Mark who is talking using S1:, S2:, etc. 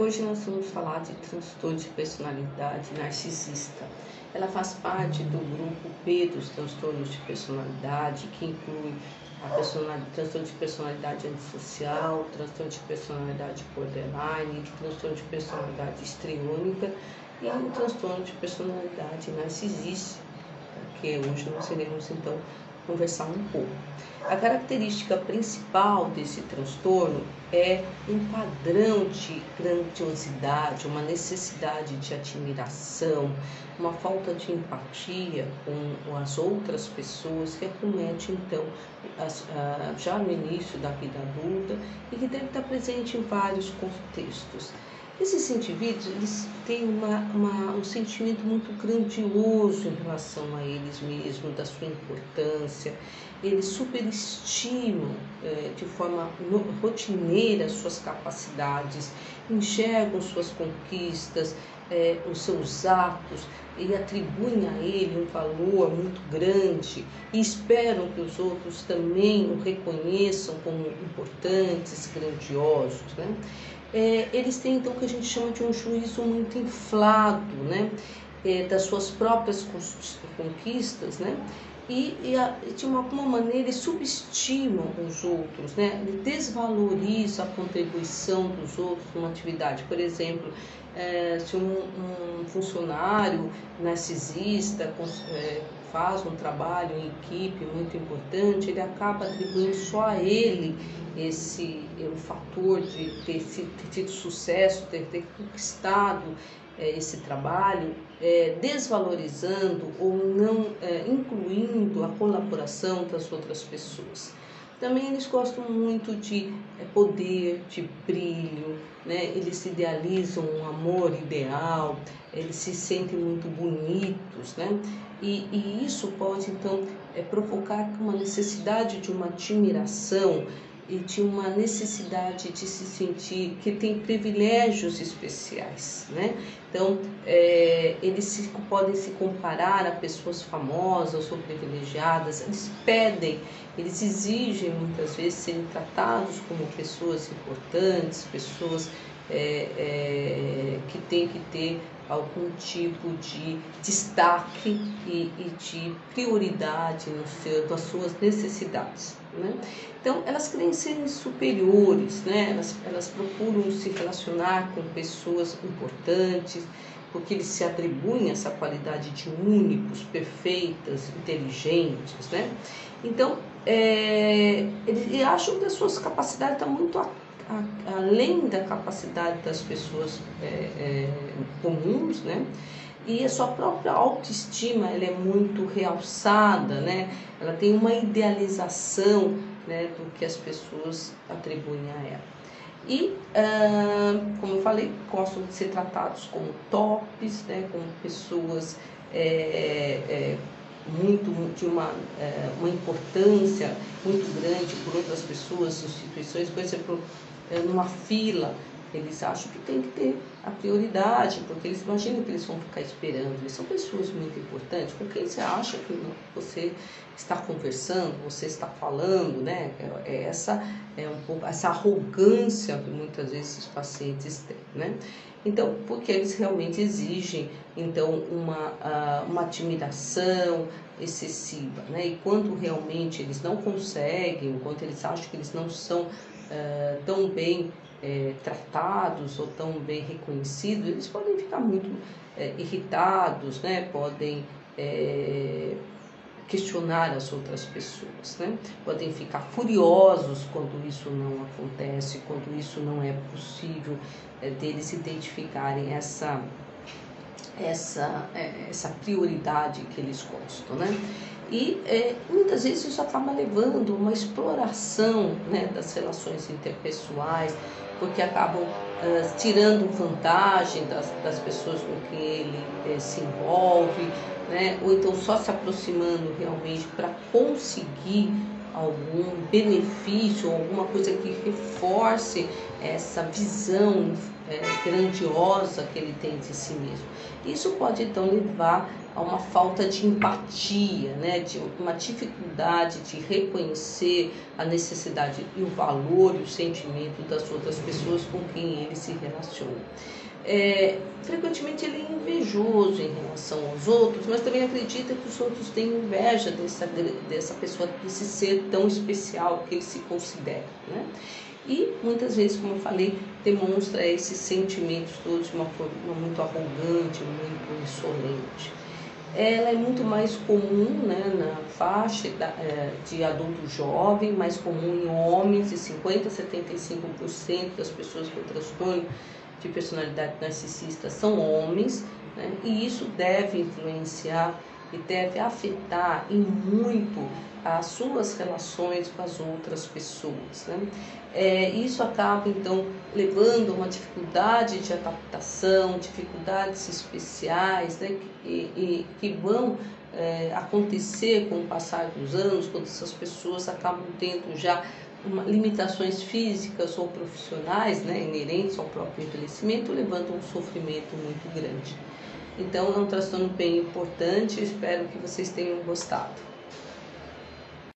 S1: Hoje nós vamos falar de transtorno de personalidade narcisista. Ela faz parte do grupo B dos transtornos de personalidade, que inclui a personalidade, transtorno de personalidade antissocial, transtorno de personalidade borderline, transtorno de personalidade histriônica e o transtorno de personalidade narcisista, que hoje nós iremos então conversar um pouco. A característica principal desse transtorno é um padrão de grandiosidade, uma necessidade de admiração, uma falta de empatia com as outras pessoas que acomete então já no início da vida adulta e que deve estar presente em vários contextos. Esses indivíduos têm uma, uma, um sentimento muito grandioso em relação a eles mesmos, da sua importância. Eles superestimam é, de forma rotineira suas capacidades, enxergam suas conquistas, é, os seus atos e atribuem a ele um valor muito grande e esperam que os outros também o reconheçam como importantes, grandiosos. Né? É, eles têm então o que a gente chama de um juízo muito inflado, né? É, das suas próprias conquistas, né? E, e a, de uma, alguma maneira eles subestimam os outros, né? Ele a contribuição dos outros numa atividade. Por exemplo, é, se um, um, funcionário narcisista é, faz um trabalho em equipe muito importante, ele acaba atribuindo só a ele esse é, o fator de ter, ter tido sucesso, ter, ter conquistado é, esse trabalho, é, desvalorizando ou não é, incluindo a colaboração das outras pessoas. Também eles gostam muito de é, poder, de brilho, né? eles idealizam um amor ideal, eles se sentem muito bonitos, né? E, e isso pode então é, provocar uma necessidade de uma admiração e de uma necessidade de se sentir que tem privilégios especiais, né? Então, é, eles se, podem se comparar a pessoas famosas ou privilegiadas, eles pedem, eles exigem muitas vezes serem tratados como pessoas importantes, pessoas é, é, que têm que ter algum tipo de destaque e, e de prioridade no seu, das suas necessidades. Né? Então, elas querem serem superiores, né? elas, elas procuram se relacionar com pessoas importantes, porque eles se atribuem essa qualidade de únicos, perfeitas, inteligentes. Né? Então, é, eles acham que as suas capacidades estão muito a, a, além da capacidade das pessoas é, é, comuns, né? e a sua própria autoestima ela é muito realçada, né? Ela tem uma idealização né, do que as pessoas atribuem a ela. E, ah, como eu falei, gostam de ser tratados como tops, né, como pessoas é, é, muito de uma, é, uma importância muito grande por outras pessoas, instituições, por exemplo, é, numa fila eles acham que tem que ter a prioridade, porque eles imaginam que eles vão ficar esperando. Eles são pessoas muito importantes com quem você acha que você está conversando, você está falando, né? É, é essa é um pouco essa arrogância que muitas vezes os pacientes têm, né? Então, porque eles realmente exigem então uma, uma admiração excessiva, né? E quando realmente eles não conseguem, quando eles acham que eles não são uh, tão bem é, tratados ou tão bem reconhecidos, eles podem ficar muito é, irritados, né? podem é, questionar as outras pessoas, né? podem ficar furiosos quando isso não acontece, quando isso não é possível é, deles identificarem essa essa, é, essa prioridade que eles gostam, né? E é, muitas vezes isso acaba levando uma exploração né, das relações interpessoais, porque acabam uh, tirando vantagem das, das pessoas com quem ele uh, se envolve, né? ou então só se aproximando realmente para conseguir algum benefício, alguma coisa que reforce essa visão é, grandiosa que ele tem de si mesmo. Isso pode então levar a uma falta de empatia, né, de uma dificuldade de reconhecer a necessidade e o valor e o sentimento das outras pessoas com quem ele se relaciona. É, frequentemente ele é invejoso em relação aos outros, mas também acredita que os outros têm inveja dessa, dessa pessoa, desse ser tão especial que ele se considera. Né? E muitas vezes, como eu falei, demonstra esses sentimentos todos de uma forma muito arrogante, muito insolente. Ela é muito mais comum né, na faixa é, de adulto jovem, mais comum em homens, e 50% a 75% das pessoas com transtorno de personalidade narcisista são homens, né, e isso deve influenciar e deve afetar em muito as suas relações com as outras pessoas. Né? É, isso acaba então levando a uma dificuldade de adaptação, dificuldades especiais né, que, e, que vão é, acontecer com o passar dos anos, quando essas pessoas acabam tendo já limitações físicas ou profissionais né, inerentes ao próprio envelhecimento, levando um sofrimento muito grande. Então é um transtorno bem importante, espero que vocês tenham gostado.